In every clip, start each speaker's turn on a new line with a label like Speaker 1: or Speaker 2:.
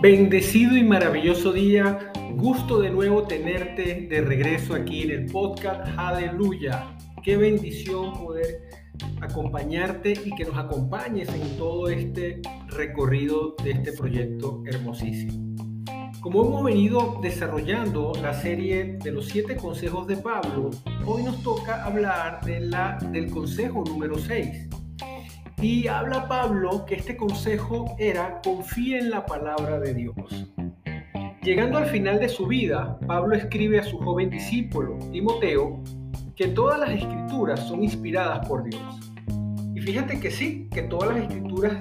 Speaker 1: Bendecido y maravilloso día. Gusto de nuevo tenerte de regreso aquí en el podcast. Aleluya. Qué bendición poder acompañarte y que nos acompañes en todo este recorrido de este proyecto hermosísimo. Como hemos venido desarrollando la serie de los siete consejos de Pablo, hoy nos toca hablar de la, del consejo número 6. Y habla Pablo que este consejo era confía en la palabra de Dios. Llegando al final de su vida, Pablo escribe a su joven discípulo, Timoteo, que todas las escrituras son inspiradas por Dios. Y fíjate que sí, que todas las escrituras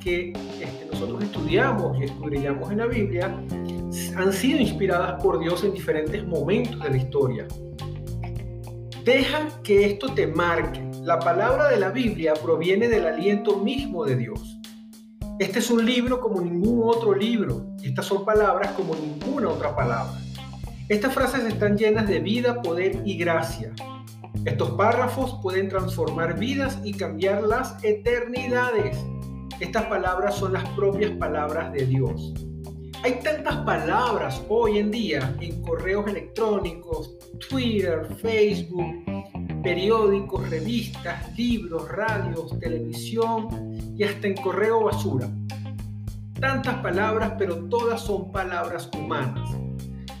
Speaker 1: que este, nosotros estudiamos y escudriñamos en la Biblia han sido inspiradas por Dios en diferentes momentos de la historia. Deja que esto te marque. La palabra de la Biblia proviene del aliento mismo de Dios. Este es un libro como ningún otro libro. Estas son palabras como ninguna otra palabra. Estas frases están llenas de vida, poder y gracia. Estos párrafos pueden transformar vidas y cambiar las eternidades. Estas palabras son las propias palabras de Dios. Hay tantas palabras hoy en día en correos electrónicos, Twitter, Facebook, periódicos, revistas, libros, radios, televisión y hasta en correo basura. Tantas palabras, pero todas son palabras humanas.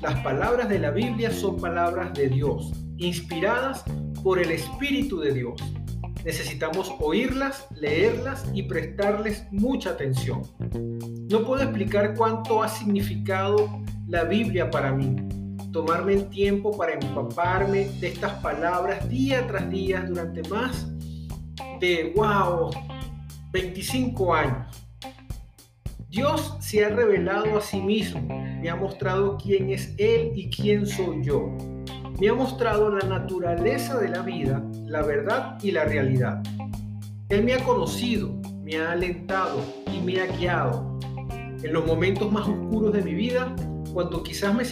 Speaker 1: Las palabras de la Biblia son palabras de Dios, inspiradas por el Espíritu de Dios. Necesitamos oírlas, leerlas y prestarles mucha atención. No puedo explicar cuánto ha significado la Biblia para mí. Tomarme el tiempo para empaparme de estas palabras día tras día durante más de, wow, 25 años. Dios se ha revelado a sí mismo, me ha mostrado quién es Él y quién soy yo me ha mostrado la naturaleza de la vida, la verdad y la realidad. Él me ha conocido, me ha alentado y me ha guiado. En los momentos más oscuros de mi vida, cuando quizás me,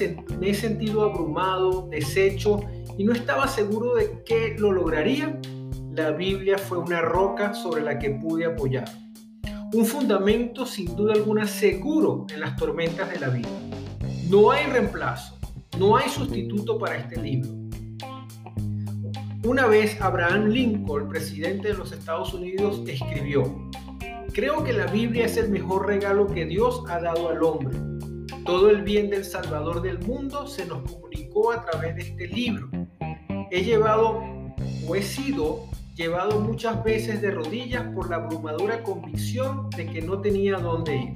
Speaker 1: he sentido abrumado, deshecho y no estaba seguro de que lo lograría, la Biblia fue una roca sobre la que pude apoyar. Un fundamento sin duda alguna seguro en las tormentas de la vida. No hay reemplazo no hay sustituto para este libro. Una vez Abraham Lincoln, presidente de los Estados Unidos, escribió, Creo que la Biblia es el mejor regalo que Dios ha dado al hombre. Todo el bien del Salvador del mundo se nos comunicó a través de este libro. He llevado o he sido llevado muchas veces de rodillas por la abrumadora convicción de que no tenía dónde ir.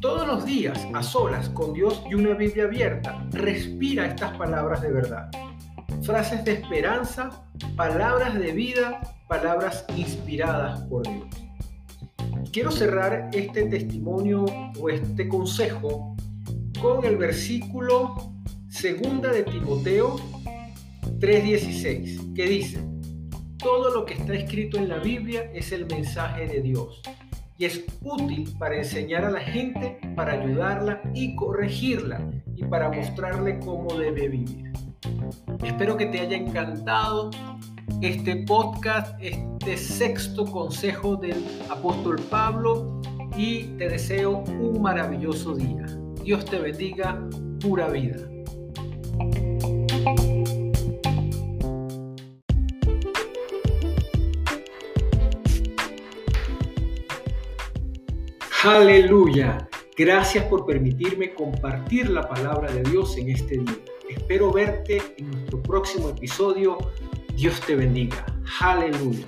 Speaker 1: Todos los días, a solas, con Dios y una Biblia abierta, respira estas palabras de verdad. Frases de esperanza, palabras de vida, palabras inspiradas por Dios. Quiero cerrar este testimonio o este consejo con el versículo segunda de Timoteo 3:16, que dice, todo lo que está escrito en la Biblia es el mensaje de Dios y es útil para enseñar a la gente, para ayudarla y corregirla y para mostrarle cómo debe vivir. Espero que te haya encantado este podcast, este sexto consejo del apóstol Pablo y te deseo un maravilloso día. Dios te bendiga, pura vida. Aleluya. Gracias por permitirme compartir la palabra de Dios en este día. Espero verte en nuestro próximo episodio. Dios te bendiga. Aleluya.